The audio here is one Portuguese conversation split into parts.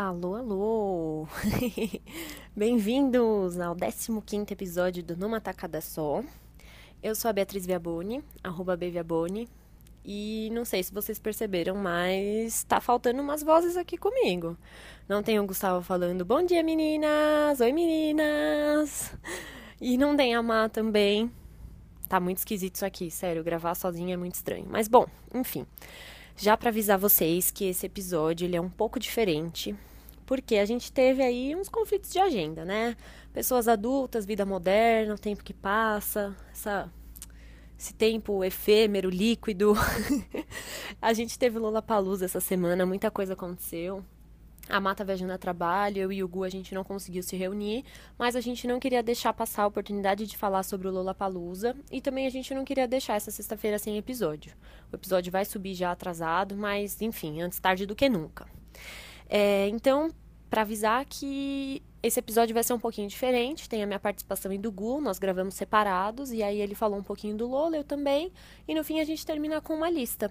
Alô, alô! Bem-vindos ao 15 episódio do Numa Tacada Só. Eu sou a Beatriz Viaboni, arroba Bviaboni, e não sei se vocês perceberam, mas tá faltando umas vozes aqui comigo. Não tem o Gustavo falando bom dia meninas, oi meninas, e não tem a Má também. Tá muito esquisito isso aqui, sério, gravar sozinha é muito estranho. Mas bom, enfim já para avisar vocês que esse episódio ele é um pouco diferente, porque a gente teve aí uns conflitos de agenda, né? Pessoas adultas, vida moderna, o tempo que passa, essa, esse tempo efêmero, líquido. a gente teve Lola Palusa essa semana, muita coisa aconteceu. A Mata viajando trabalho, eu e o Gu a gente não conseguiu se reunir, mas a gente não queria deixar passar a oportunidade de falar sobre o Lola Palusa e também a gente não queria deixar essa sexta-feira sem episódio. O episódio vai subir já atrasado, mas enfim, antes tarde do que nunca. É, então, para avisar que esse episódio vai ser um pouquinho diferente, tem a minha participação e do Gu, nós gravamos separados, e aí ele falou um pouquinho do Lola, eu também, e no fim a gente termina com uma lista.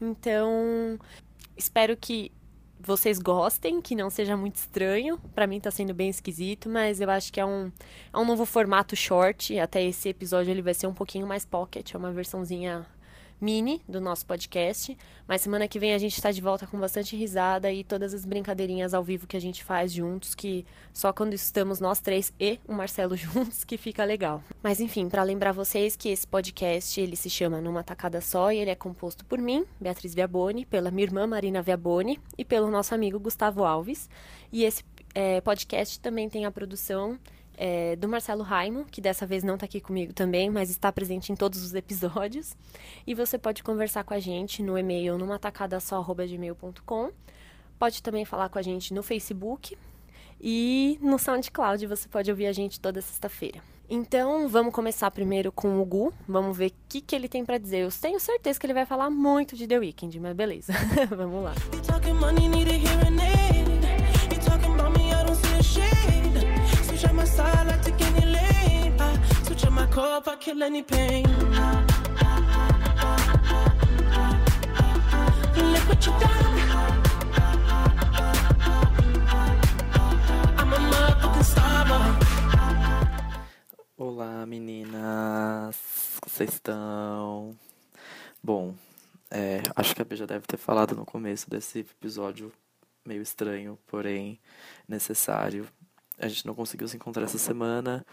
Então, espero que vocês gostem, que não seja muito estranho. Para mim tá sendo bem esquisito, mas eu acho que é um, é um novo formato short. Até esse episódio ele vai ser um pouquinho mais pocket, é uma versãozinha mini do nosso podcast. Mas semana que vem a gente está de volta com bastante risada e todas as brincadeirinhas ao vivo que a gente faz juntos, que só quando estamos nós três e o Marcelo juntos que fica legal. Mas enfim, para lembrar vocês que esse podcast ele se chama Numa Tacada Só e ele é composto por mim, Beatriz Viaboni, pela minha irmã Marina Viaboni e pelo nosso amigo Gustavo Alves. E esse é, podcast também tem a produção é, do Marcelo Raimo, que dessa vez não está aqui comigo também, mas está presente em todos os episódios. E você pode conversar com a gente no e-mail numatacadasó.gmail.com. Pode também falar com a gente no Facebook e no SoundCloud você pode ouvir a gente toda sexta-feira. Então, vamos começar primeiro com o Gu. Vamos ver o que, que ele tem para dizer. Eu tenho certeza que ele vai falar muito de The Weeknd, mas beleza. vamos lá. Kill any pain. Look what done. A. Olá meninas, vocês estão? Bom, é, acho que a B já deve ter falado no começo desse episódio meio estranho, porém necessário a gente não conseguiu se encontrar essa semana,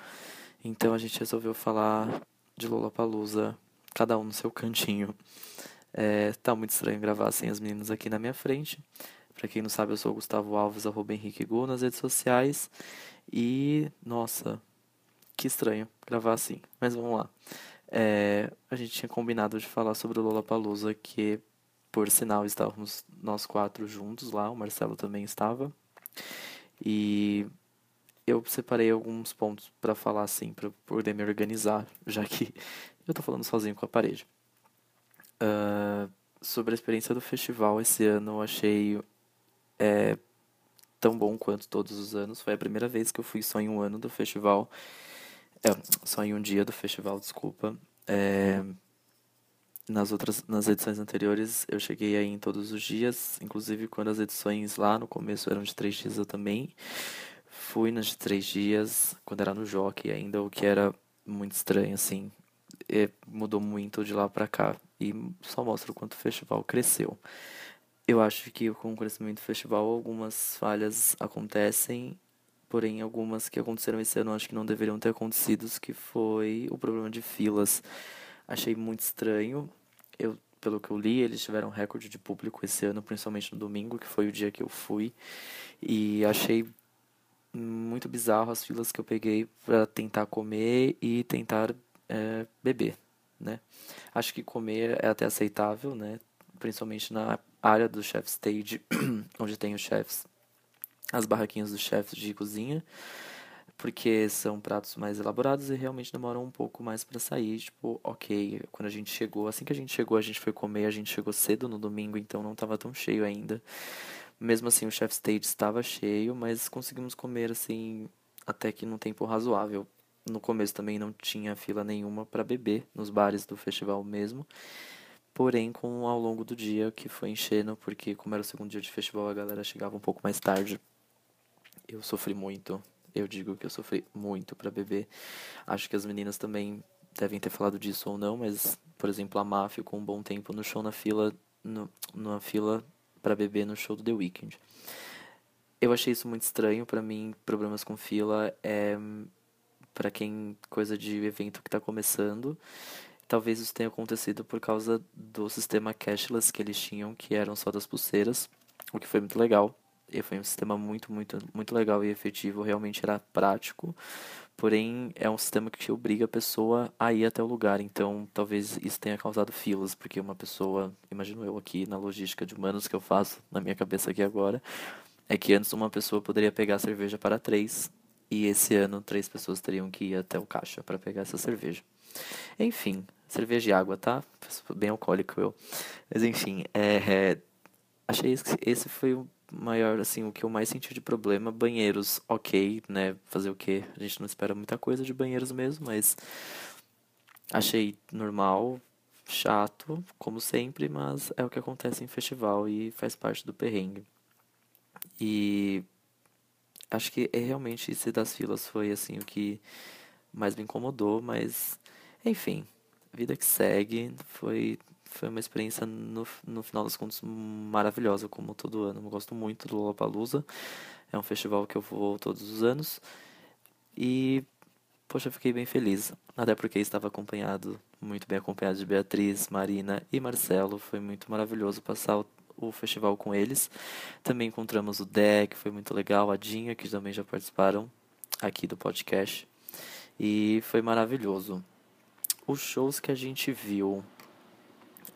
então a gente resolveu falar de Lollapalooza, cada um no seu cantinho. É, tá muito estranho gravar sem as meninas aqui na minha frente. Pra quem não sabe, eu sou o Gustavo Alves, arroba Henrique Gu nas redes sociais. E, nossa, que estranho gravar assim. Mas vamos lá. É, a gente tinha combinado de falar sobre o Lollapalooza, que, por sinal, estávamos nós quatro juntos lá. O Marcelo também estava. E eu separei alguns pontos para falar assim, para poder me organizar, já que eu tô falando sozinho com a parede. Uh, sobre a experiência do festival esse ano, eu achei é, tão bom quanto todos os anos. Foi a primeira vez que eu fui só em um ano do festival. É, só em um dia do festival, desculpa. É, nas outras nas edições anteriores eu cheguei aí em todos os dias, inclusive quando as edições lá no começo eram de três dias eu também fui nos três dias, quando era no Jockey ainda, o que era muito estranho, assim. E mudou muito de lá para cá. E só mostra o quanto o festival cresceu. Eu acho que com o crescimento do festival, algumas falhas acontecem, porém algumas que aconteceram esse ano acho que não deveriam ter acontecido, que foi o problema de filas. Achei muito estranho. Eu, pelo que eu li, eles tiveram recorde de público esse ano, principalmente no domingo, que foi o dia que eu fui. E achei muito bizarro as filas que eu peguei para tentar comer e tentar é, beber, né? Acho que comer é até aceitável, né? Principalmente na área do chef stage, onde tem os chefs, as barraquinhas dos chefs de cozinha, porque são pratos mais elaborados e realmente demoram um pouco mais para sair. Tipo, ok, quando a gente chegou, assim que a gente chegou, a gente foi comer, a gente chegou cedo no domingo, então não estava tão cheio ainda. Mesmo assim, o chef stage estava cheio, mas conseguimos comer assim até que num tempo razoável. No começo também não tinha fila nenhuma para beber nos bares do festival mesmo. Porém, com ao longo do dia que foi enchendo, porque como era o segundo dia de festival, a galera chegava um pouco mais tarde eu sofri muito. Eu digo que eu sofri muito para beber. Acho que as meninas também devem ter falado disso ou não, mas, por exemplo, a Má ficou um bom tempo no show na fila, no, numa fila para beber no show do The Weeknd. Eu achei isso muito estranho, para mim, problemas com fila é para quem coisa de evento que está começando. Talvez isso tenha acontecido por causa do sistema cashless que eles tinham, que eram só das pulseiras, o que foi muito legal. E foi um sistema muito, muito, muito legal e efetivo, realmente era prático. Porém, é um sistema que obriga a pessoa a ir até o lugar. Então, talvez isso tenha causado filas, porque uma pessoa, imagino eu aqui na logística de humanos que eu faço na minha cabeça aqui agora, é que antes uma pessoa poderia pegar cerveja para três, e esse ano três pessoas teriam que ir até o caixa para pegar essa cerveja. Enfim, cerveja e água, tá? Bem alcoólico eu. Mas enfim, é, é, achei que esse foi o maior, assim, o que eu mais senti de problema. Banheiros, ok, né? Fazer o quê? A gente não espera muita coisa de banheiros mesmo, mas achei normal, chato, como sempre, mas é o que acontece em festival e faz parte do perrengue. E acho que é realmente esse das filas foi assim o que mais me incomodou, mas enfim, vida que segue, foi foi uma experiência no, no final das contas maravilhosa, como todo ano. Eu gosto muito do Lollapalooza. É um festival que eu vou todos os anos. E poxa, fiquei bem feliz. Até porque estava acompanhado, muito bem acompanhado de Beatriz, Marina e Marcelo. Foi muito maravilhoso passar o o festival com eles. Também encontramos o que foi muito legal, a Dinha, que também já participaram aqui do podcast. E foi maravilhoso. Os shows que a gente viu.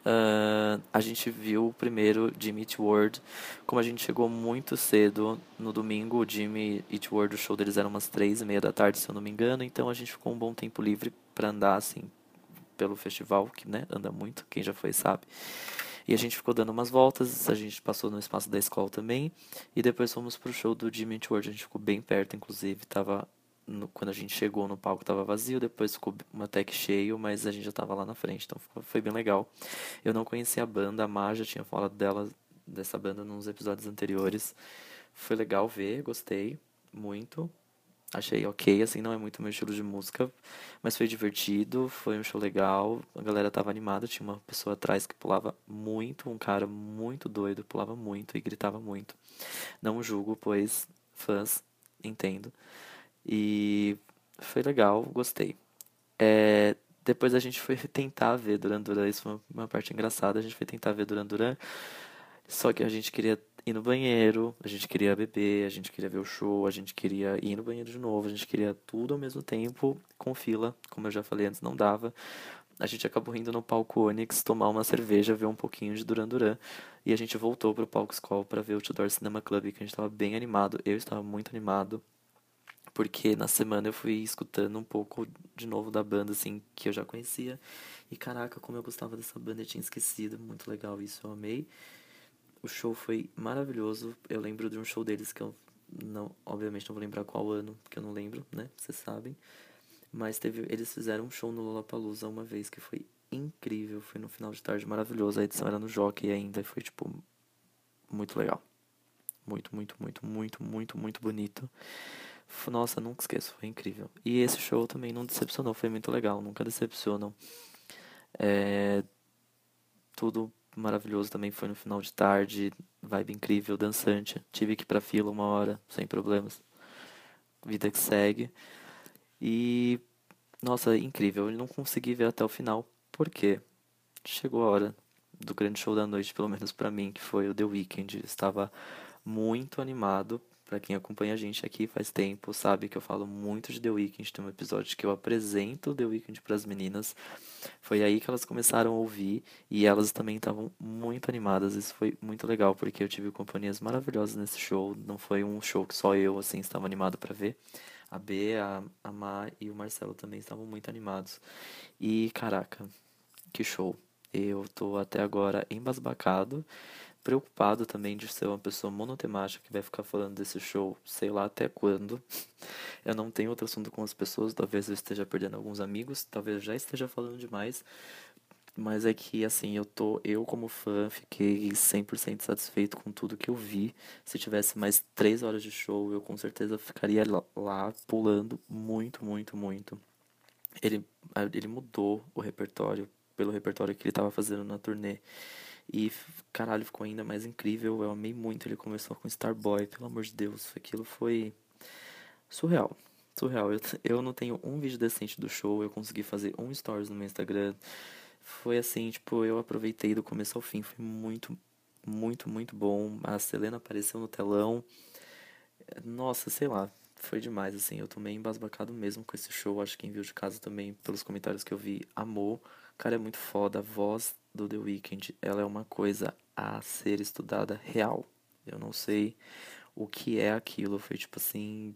Uh, a gente viu primeiro Jimmy Eat World. Como a gente chegou muito cedo no domingo, o Jimmy Eat World, o show deles era umas três e meia da tarde, se eu não me engano. Então a gente ficou um bom tempo livre para andar assim pelo festival, que né, anda muito, quem já foi sabe. E a gente ficou dando umas voltas, a gente passou no espaço da escola também. E depois fomos pro show do Jimmy World, a gente ficou bem perto, inclusive, tava no, quando a gente chegou no palco tava vazio, depois ficou uma tech cheio, mas a gente já tava lá na frente, então foi bem legal. Eu não conhecia a banda, a já tinha falado dela, dessa banda nos episódios anteriores. Foi legal ver, gostei muito. Achei ok, assim, não é muito meu estilo de música, mas foi divertido, foi um show legal, a galera tava animada, tinha uma pessoa atrás que pulava muito, um cara muito doido, pulava muito e gritava muito. Não julgo, pois fãs, entendo. E foi legal, gostei. É, depois a gente foi tentar ver Duran Duran, isso foi uma parte engraçada, a gente foi tentar ver Duran Duran, só que a gente queria ir no banheiro, a gente queria beber, a gente queria ver o show, a gente queria ir no banheiro de novo, a gente queria tudo ao mesmo tempo, com fila, como eu já falei antes, não dava. A gente acabou indo no palco Onyx tomar uma cerveja, ver um pouquinho de Duran Duran. E a gente voltou pro palco School para ver o Tudor Cinema Club, que a gente estava bem animado. Eu estava muito animado, porque na semana eu fui escutando um pouco de novo da banda, assim, que eu já conhecia. E caraca, como eu gostava dessa banda, eu tinha esquecido. Muito legal isso, eu amei. O show foi maravilhoso. Eu lembro de um show deles que eu não, obviamente não vou lembrar qual ano, porque eu não lembro, né? Vocês sabem. Mas teve, eles fizeram um show no Lollapalooza uma vez que foi incrível, foi no final de tarde maravilhoso. A edição era no Jockey ainda, foi tipo muito legal. Muito, muito, muito, muito, muito, muito bonito. Nossa, nunca esqueço, foi incrível. E esse show também não decepcionou, foi muito legal, nunca decepcionam. É, tudo maravilhoso também foi no final de tarde, vibe incrível, dançante. Tive que ir pra fila uma hora, sem problemas. Vida que segue. E nossa, incrível, eu não consegui ver até o final. Por quê? Chegou a hora do grande show da noite, pelo menos para mim, que foi o The Weeknd. Estava muito animado para quem acompanha a gente aqui faz tempo, sabe que eu falo muito de The Weeknd. Tem um episódio que eu apresento The Weeknd para as meninas. Foi aí que elas começaram a ouvir e elas também estavam muito animadas. Isso foi muito legal porque eu tive companhias maravilhosas nesse show. Não foi um show que só eu assim estava animado para ver. A B, a, a Má e o Marcelo também estavam muito animados. E caraca, que show! Eu tô até agora embasbacado preocupado também de ser uma pessoa monotemática que vai ficar falando desse show, sei lá até quando. Eu não tenho outro assunto com as pessoas, talvez eu esteja perdendo alguns amigos, talvez já esteja falando demais. Mas é que, assim, eu tô, eu como fã, fiquei 100% satisfeito com tudo que eu vi. Se tivesse mais três horas de show, eu com certeza ficaria lá, pulando muito, muito, muito. Ele, ele mudou o repertório pelo repertório que ele tava fazendo na turnê. E, caralho, ficou ainda mais incrível. Eu amei muito. Ele começou com Starboy, pelo amor de Deus. Aquilo foi surreal. Surreal. Eu, eu não tenho um vídeo decente do show. Eu consegui fazer um stories no meu Instagram. Foi assim, tipo, eu aproveitei do começo ao fim. Foi muito, muito, muito bom. A Selena apareceu no telão. Nossa, sei lá. Foi demais, assim. Eu tô meio embasbacado mesmo com esse show. Acho que quem viu de casa também, pelos comentários que eu vi, amou. Cara, é muito foda. A voz do The Weeknd, ela é uma coisa a ser estudada real. Eu não sei o que é aquilo. Foi tipo assim.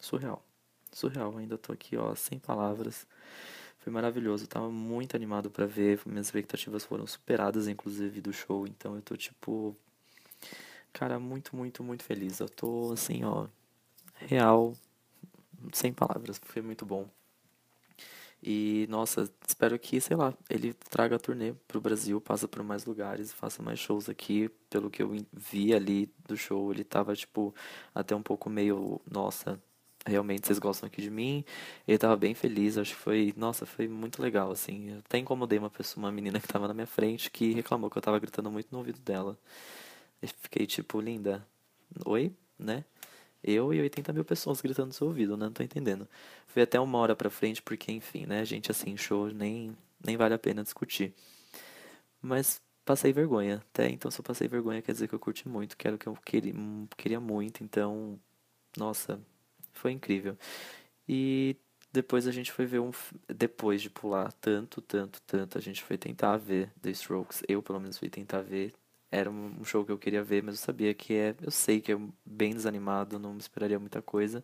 Surreal. Surreal. Ainda tô aqui, ó, sem palavras. Foi maravilhoso. Tava muito animado para ver. Minhas expectativas foram superadas, inclusive, do show. Então eu tô, tipo. Cara, muito, muito, muito feliz. Eu tô, assim, ó. Real. Sem palavras. Foi muito bom. E, nossa, espero que, sei lá, ele traga a turnê pro Brasil, passa por mais lugares, faça mais shows aqui. Pelo que eu vi ali do show, ele tava, tipo, até um pouco meio, nossa, realmente vocês gostam aqui de mim. Ele tava bem feliz, acho que foi, nossa, foi muito legal, assim. Eu até incomodei uma pessoa, uma menina que tava na minha frente, que reclamou que eu tava gritando muito no ouvido dela. Eu fiquei, tipo, linda, oi, né? Eu e 80 mil pessoas gritando no seu ouvido, né? Não tô entendendo. Fui até uma hora pra frente, porque, enfim, né, gente, assim, show nem, nem vale a pena discutir. Mas passei vergonha, até então se eu passei vergonha quer dizer que eu curti muito, que era o que eu queria, queria muito, então, nossa, foi incrível. E depois a gente foi ver um. Depois de pular tanto, tanto, tanto, a gente foi tentar ver The Strokes. Eu, pelo menos, fui tentar ver era um show que eu queria ver, mas eu sabia que é. Eu sei que é bem desanimado, não esperaria muita coisa.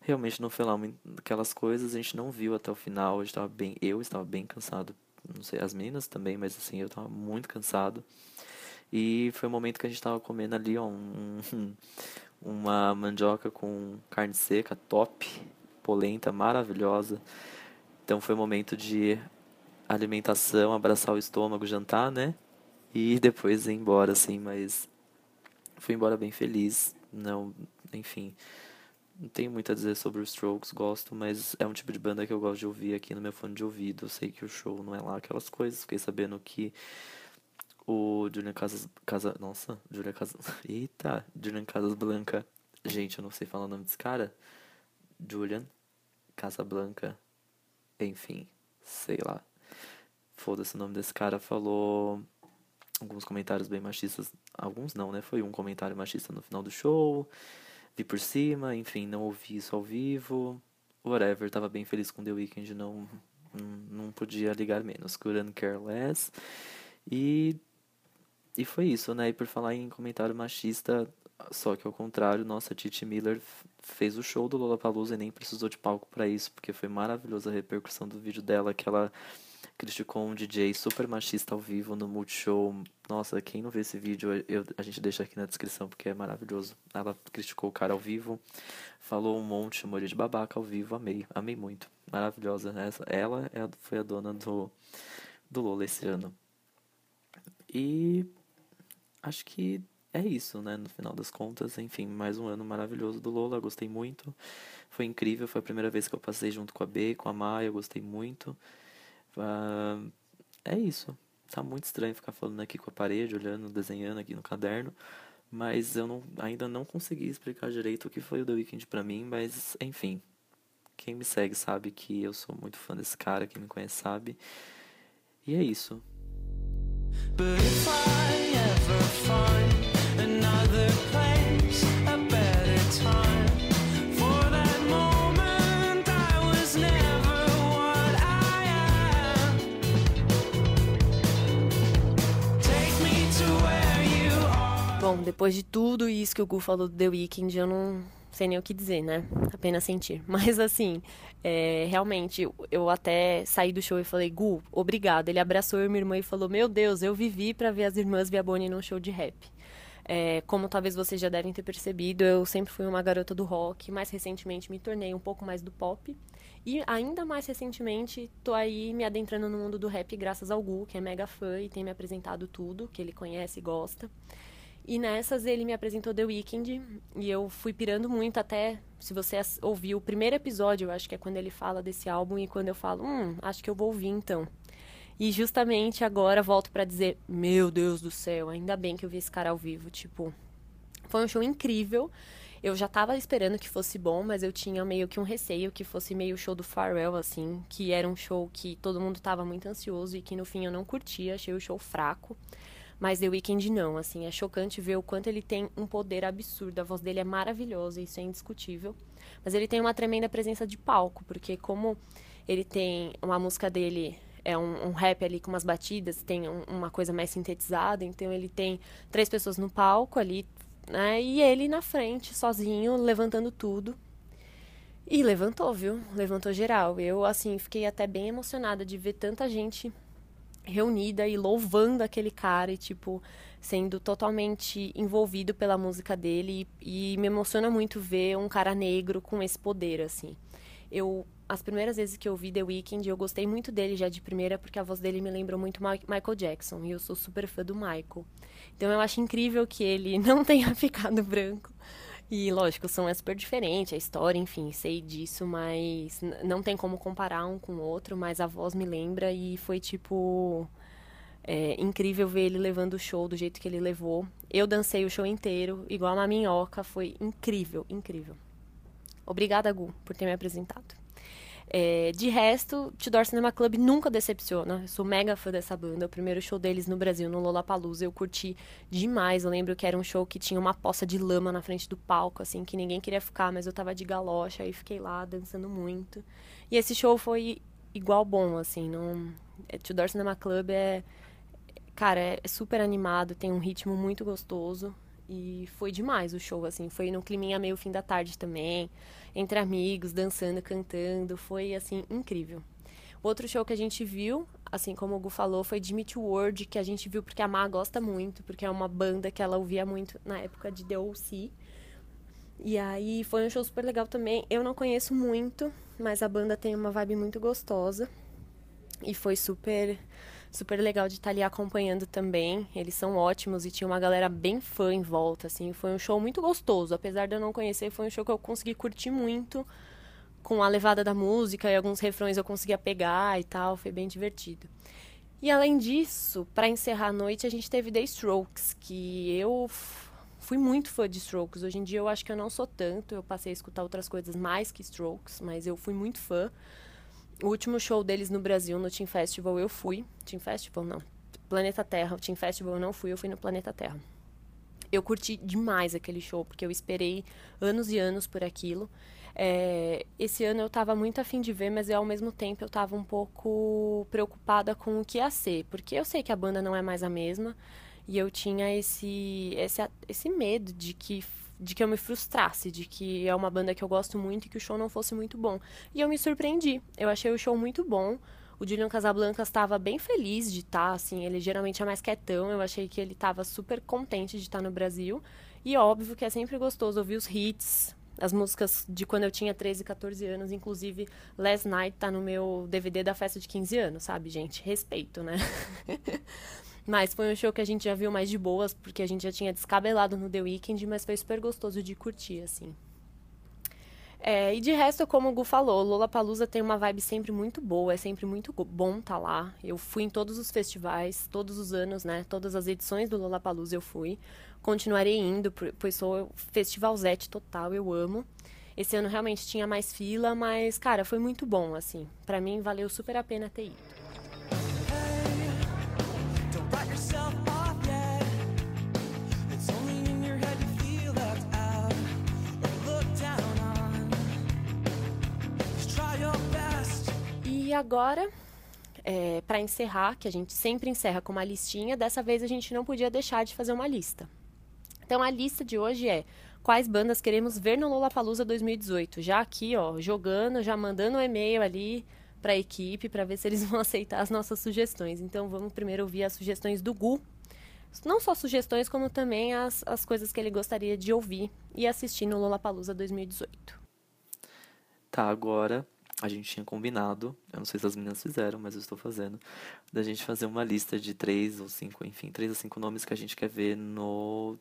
Realmente não foi lá aquelas coisas, a gente não viu até o final, eu estava bem, eu estava bem cansado. Não sei, as meninas também, mas assim, eu estava muito cansado. E foi o momento que a gente estava comendo ali, ó, um, uma mandioca com carne seca, top, polenta, maravilhosa. Então foi um momento de alimentação, abraçar o estômago, jantar, né? E depois ir embora, assim, mas fui embora bem feliz. Não, enfim, não tenho muito a dizer sobre os Strokes, gosto, mas é um tipo de banda que eu gosto de ouvir aqui no meu fone de ouvido. Eu sei que o show não é lá aquelas coisas. Fiquei sabendo que o Julian Casas. Casa, nossa, Julian Casas. Eita, Julian Casas Blanca. Gente, eu não sei falar o nome desse cara. Julian Casablanca. Enfim, sei lá. Foda-se o nome desse cara. Falou alguns comentários bem machistas. Alguns não, né? Foi um comentário machista no final do show. Vi por cima, enfim, não ouvi isso ao vivo. Whatever, tava bem feliz com The Weeknd, não, não, podia ligar menos. Couldn't care less. E, e foi isso, né? E por falar em comentário machista, só que ao contrário, nossa, Titi Miller fez o show do Lollapalooza e nem precisou de palco para isso, porque foi maravilhosa a repercussão do vídeo dela, que ela criticou um DJ super machista ao vivo no Multishow. Nossa, quem não vê esse vídeo, eu, a gente deixa aqui na descrição porque é maravilhoso. Ela criticou o cara ao vivo, falou um monte, chamou ele de babaca ao vivo, amei, amei muito. Maravilhosa. Essa, ela é, foi a dona do, do Lola esse ano. E acho que é isso, né? No final das contas, enfim, mais um ano maravilhoso do Lola, gostei muito. Foi incrível, foi a primeira vez que eu passei junto com a B, com a Maia, gostei muito. Uh, é isso. Tá muito estranho ficar falando aqui com a parede, olhando, desenhando aqui no caderno. Mas eu não, ainda não consegui explicar direito o que foi o The Weeknd pra mim, mas enfim. Quem me segue sabe que eu sou muito fã desse cara, quem me conhece sabe. E é isso. But if I ever find another place, Bom, depois de tudo isso que o Gu falou do The Weeknd, eu não sei nem o que dizer, né? Apenas sentir. Mas assim, é, realmente, eu até saí do show e falei, Gu, obrigado. Ele abraçou eu e minha irmã e falou, meu Deus, eu vivi para ver as irmãs Viaboni num show de rap. É, como talvez vocês já devem ter percebido, eu sempre fui uma garota do rock, mais recentemente me tornei um pouco mais do pop. E ainda mais recentemente, tô aí me adentrando no mundo do rap graças ao Gu, que é mega fã e tem me apresentado tudo, que ele conhece e gosta. E nessas ele me apresentou The Weeknd e eu fui pirando muito até, se você ouviu o primeiro episódio, eu acho que é quando ele fala desse álbum e quando eu falo, hum, acho que eu vou ouvir então. E justamente agora volto para dizer, meu Deus do céu, ainda bem que eu vi esse cara ao vivo, tipo, foi um show incrível. Eu já tava esperando que fosse bom, mas eu tinha meio que um receio que fosse meio show do Pharrell, assim, que era um show que todo mundo tava muito ansioso e que no fim eu não curtia, achei o show fraco. Mas The Weeknd não, assim, é chocante ver o quanto ele tem um poder absurdo. A voz dele é maravilhosa, isso é indiscutível. Mas ele tem uma tremenda presença de palco, porque como ele tem uma música dele é um, um rap ali com umas batidas, tem um, uma coisa mais sintetizada, então ele tem três pessoas no palco ali, né? E ele na frente, sozinho, levantando tudo. E levantou, viu? Levantou geral. Eu, assim, fiquei até bem emocionada de ver tanta gente reunida e louvando aquele cara e, tipo, sendo totalmente envolvido pela música dele. E, e me emociona muito ver um cara negro com esse poder, assim. Eu, as primeiras vezes que eu vi The Weeknd, eu gostei muito dele já de primeira, porque a voz dele me lembrou muito Michael Jackson. E eu sou super fã do Michael. Então eu acho incrível que ele não tenha ficado branco. E, lógico, o som é super diferente, a história, enfim, sei disso, mas não tem como comparar um com o outro, mas a voz me lembra e foi, tipo, é, incrível ver ele levando o show do jeito que ele levou. Eu dancei o show inteiro, igual uma minhoca, foi incrível, incrível. Obrigada, Gu, por ter me apresentado. É, de resto, Tudor Cinema Club nunca decepciona. Eu sou mega fã dessa banda. O primeiro show deles no Brasil, no Lollapalooza, eu curti demais. Eu lembro que era um show que tinha uma poça de lama na frente do palco, assim, que ninguém queria ficar, mas eu tava de galocha, aí fiquei lá dançando muito. E esse show foi igual bom, assim, não... É, Cinema Club é... Cara, é super animado, tem um ritmo muito gostoso. E foi demais o show, assim. Foi no climinha meio fim da tarde também entre amigos, dançando, cantando. Foi, assim, incrível. O outro show que a gente viu, assim como o Gu falou, foi Jimmy World, que a gente viu porque a Má gosta muito, porque é uma banda que ela ouvia muito na época de The O.C. E aí foi um show super legal também. Eu não conheço muito, mas a banda tem uma vibe muito gostosa. E foi super super legal de estar ali acompanhando também. Eles são ótimos e tinha uma galera bem fã em volta, assim. Foi um show muito gostoso. Apesar de eu não conhecer, foi um show que eu consegui curtir muito. Com a levada da música e alguns refrões eu conseguia pegar e tal. Foi bem divertido. E além disso, para encerrar a noite, a gente teve The Strokes, que eu fui muito fã de Strokes. Hoje em dia eu acho que eu não sou tanto. Eu passei a escutar outras coisas mais que Strokes, mas eu fui muito fã. O último show deles no Brasil, no Team Festival, eu fui. Team Festival, não. Planeta Terra. O Team Festival eu não fui, eu fui no Planeta Terra. Eu curti demais aquele show, porque eu esperei anos e anos por aquilo. É, esse ano eu estava muito afim de ver, mas ao mesmo tempo eu estava um pouco preocupada com o que ia ser, porque eu sei que a banda não é mais a mesma e eu tinha esse, esse, esse medo de que de que eu me frustrasse, de que é uma banda que eu gosto muito e que o show não fosse muito bom. E eu me surpreendi. Eu achei o show muito bom. O Julian Casablancas estava bem feliz de estar, tá, assim, ele geralmente é mais quietão. Eu achei que ele estava super contente de estar tá no Brasil. E óbvio que é sempre gostoso ouvir os hits, as músicas de quando eu tinha 13, 14 anos, inclusive Last Night tá no meu DVD da festa de 15 anos, sabe, gente? Respeito, né? Mas foi um show que a gente já viu mais de boas, porque a gente já tinha descabelado no The Weeknd, mas foi super gostoso de curtir, assim. É, e de resto, como o Gu falou, Lollapalooza tem uma vibe sempre muito boa, é sempre muito bom estar tá lá. Eu fui em todos os festivais, todos os anos, né? Todas as edições do Lollapalooza eu fui. Continuarei indo, pois sou festivalzete total, eu amo. Esse ano realmente tinha mais fila, mas, cara, foi muito bom, assim. para mim, valeu super a pena ter ido. E agora, é, para encerrar, que a gente sempre encerra com uma listinha, dessa vez a gente não podia deixar de fazer uma lista. Então a lista de hoje é quais bandas queremos ver no Lollapalooza 2018. Já aqui, ó, jogando, já mandando um e-mail ali para a equipe para ver se eles vão aceitar as nossas sugestões. Então vamos primeiro ouvir as sugestões do Gu não só sugestões, como também as, as coisas que ele gostaria de ouvir e assistir no Lollapalooza 2018. Tá, agora a gente tinha combinado, eu não sei se as meninas fizeram, mas eu estou fazendo, da gente fazer uma lista de três ou cinco, enfim, três ou cinco nomes que a gente quer ver no,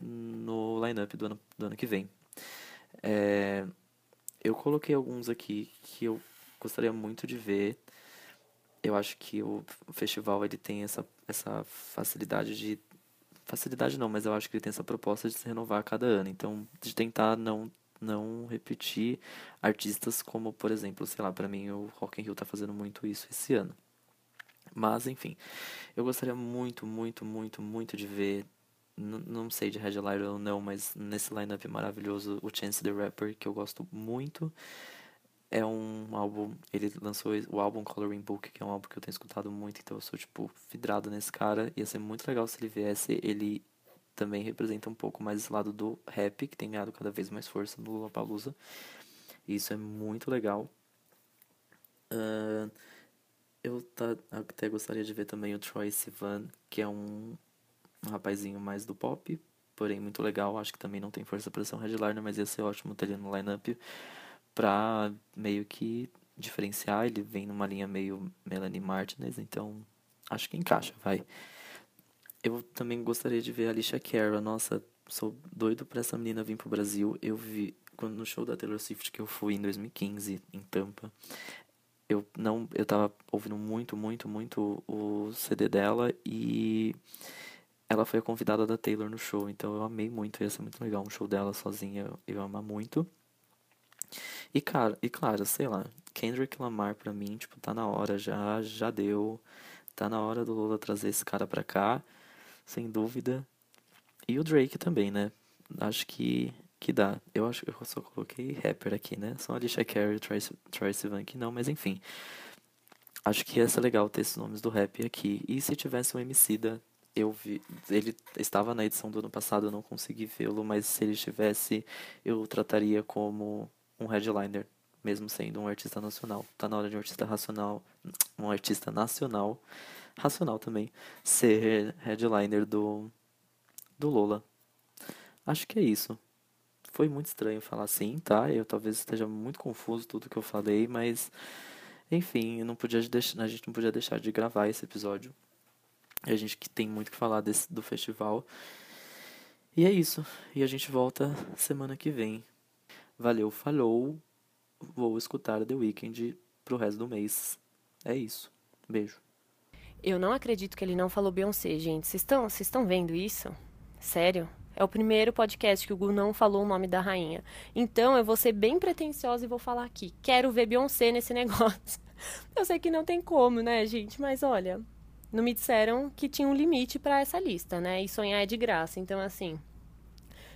no line-up do ano, do ano que vem. É, eu coloquei alguns aqui que eu gostaria muito de ver. Eu acho que o festival ele tem essa, essa facilidade de. Facilidade não, mas eu acho que ele tem essa proposta de se renovar a cada ano. Então, de tentar não, não repetir artistas como, por exemplo, sei lá, para mim o Rock in Rio tá fazendo muito isso esse ano. Mas, enfim, eu gostaria muito, muito, muito, muito de ver não sei de Headliner ou não, mas nesse lineup maravilhoso, o Chance the Rapper, que eu gosto muito. É um álbum, ele lançou o álbum Coloring Book, que é um álbum que eu tenho escutado muito, então eu sou, tipo, vidrado nesse cara. Ia ser muito legal se ele viesse. Ele também representa um pouco mais esse lado do rap, que tem ganhado cada vez mais força no Lollapalooza. Isso é muito legal. Uh, eu tá, até gostaria de ver também o Troy Sivan, que é um um rapazinho mais do pop, porém muito legal. Acho que também não tem força para ser um headliner, mas ia ser ótimo ter ele no lineup pra meio que diferenciar. Ele vem numa linha meio Melanie Martinez, então acho que encaixa, vai. Eu também gostaria de ver a Alicia Cara. Nossa, sou doido pra essa menina vir pro Brasil. Eu vi quando no show da Taylor Swift que eu fui em 2015 em Tampa. Eu não, eu tava ouvindo muito, muito, muito o CD dela e ela foi a convidada da Taylor no show, então eu amei muito, ia ser muito legal um show dela sozinha, eu, eu amar muito. E cara, e claro, sei lá, Kendrick Lamar pra mim, tipo, tá na hora já, já deu. Tá na hora do Lola trazer esse cara pra cá, sem dúvida. E o Drake também, né? Acho que que dá. Eu acho que eu só coloquei rapper aqui, né? Só Alicia Carey e Troye, Troye Sivan que não, mas enfim. Acho que ia ser legal ter esses nomes do rap aqui. E se tivesse um MC da eu vi, ele estava na edição do ano passado, eu não consegui vê-lo, mas se ele estivesse, eu trataria como um headliner, mesmo sendo um artista nacional. Tá na hora de um artista racional, um artista nacional, racional também, ser headliner do do Lola. Acho que é isso. Foi muito estranho falar assim, tá? Eu talvez esteja muito confuso tudo que eu falei, mas enfim, não podia deixar, a gente não podia deixar de gravar esse episódio a gente que tem muito que falar desse, do festival. E é isso. E a gente volta semana que vem. Valeu, falou. Vou escutar The Weeknd pro resto do mês. É isso. Beijo. Eu não acredito que ele não falou Beyoncé, gente. Vocês estão vendo isso? Sério? É o primeiro podcast que o Gu não falou o nome da rainha. Então eu vou ser bem pretensiosa e vou falar aqui. Quero ver Beyoncé nesse negócio. Eu sei que não tem como, né, gente? Mas olha, não me disseram que tinha um limite para essa lista, né? E sonhar é de graça. Então, assim,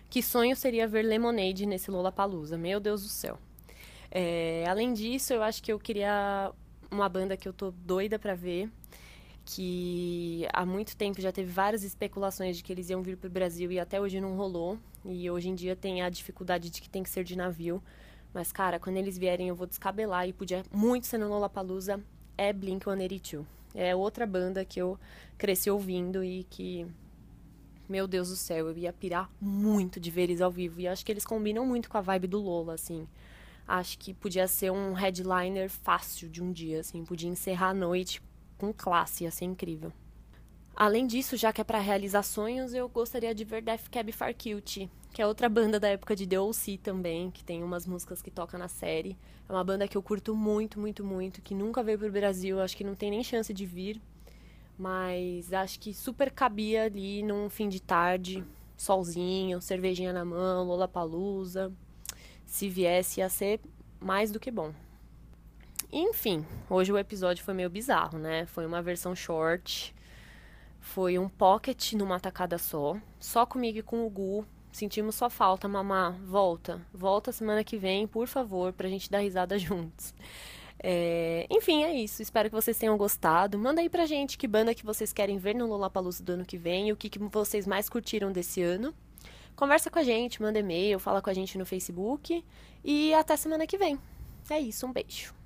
que sonho seria ver Lemonade nesse Lollapalooza? Meu Deus do céu. É, além disso, eu acho que eu queria uma banda que eu tô doida para ver, que há muito tempo já teve várias especulações de que eles iam vir pro Brasil e até hoje não rolou. E hoje em dia tem a dificuldade de que tem que ser de navio. Mas, cara, quando eles vierem eu vou descabelar e podia muito ser no Lollapalooza, é Blink-182. É outra banda que eu cresci ouvindo e que, meu Deus do céu, eu ia pirar muito de ver eles ao vivo. E acho que eles combinam muito com a vibe do Lola, assim. Acho que podia ser um headliner fácil de um dia, assim. Podia encerrar a noite com classe, ia ser incrível. Além disso, já que é para realizar sonhos, eu gostaria de ver Death Cab for que é outra banda da época de The O.C. também, que tem umas músicas que toca na série. É uma banda que eu curto muito, muito, muito, que nunca veio pro Brasil, acho que não tem nem chance de vir. Mas acho que super cabia ali num fim de tarde, solzinho, cervejinha na mão, Lollapalooza. Se viesse, ia ser mais do que bom. Enfim, hoje o episódio foi meio bizarro, né? Foi uma versão short, foi um pocket numa tacada só, só comigo e com o Gu, Sentimos sua falta, mamá. Volta. Volta semana que vem, por favor, pra gente dar risada juntos. É... Enfim, é isso. Espero que vocês tenham gostado. Manda aí pra gente que banda que vocês querem ver no Lollapalooza do ano que vem e o que, que vocês mais curtiram desse ano. Conversa com a gente, manda e-mail, fala com a gente no Facebook. E até semana que vem. É isso, um beijo.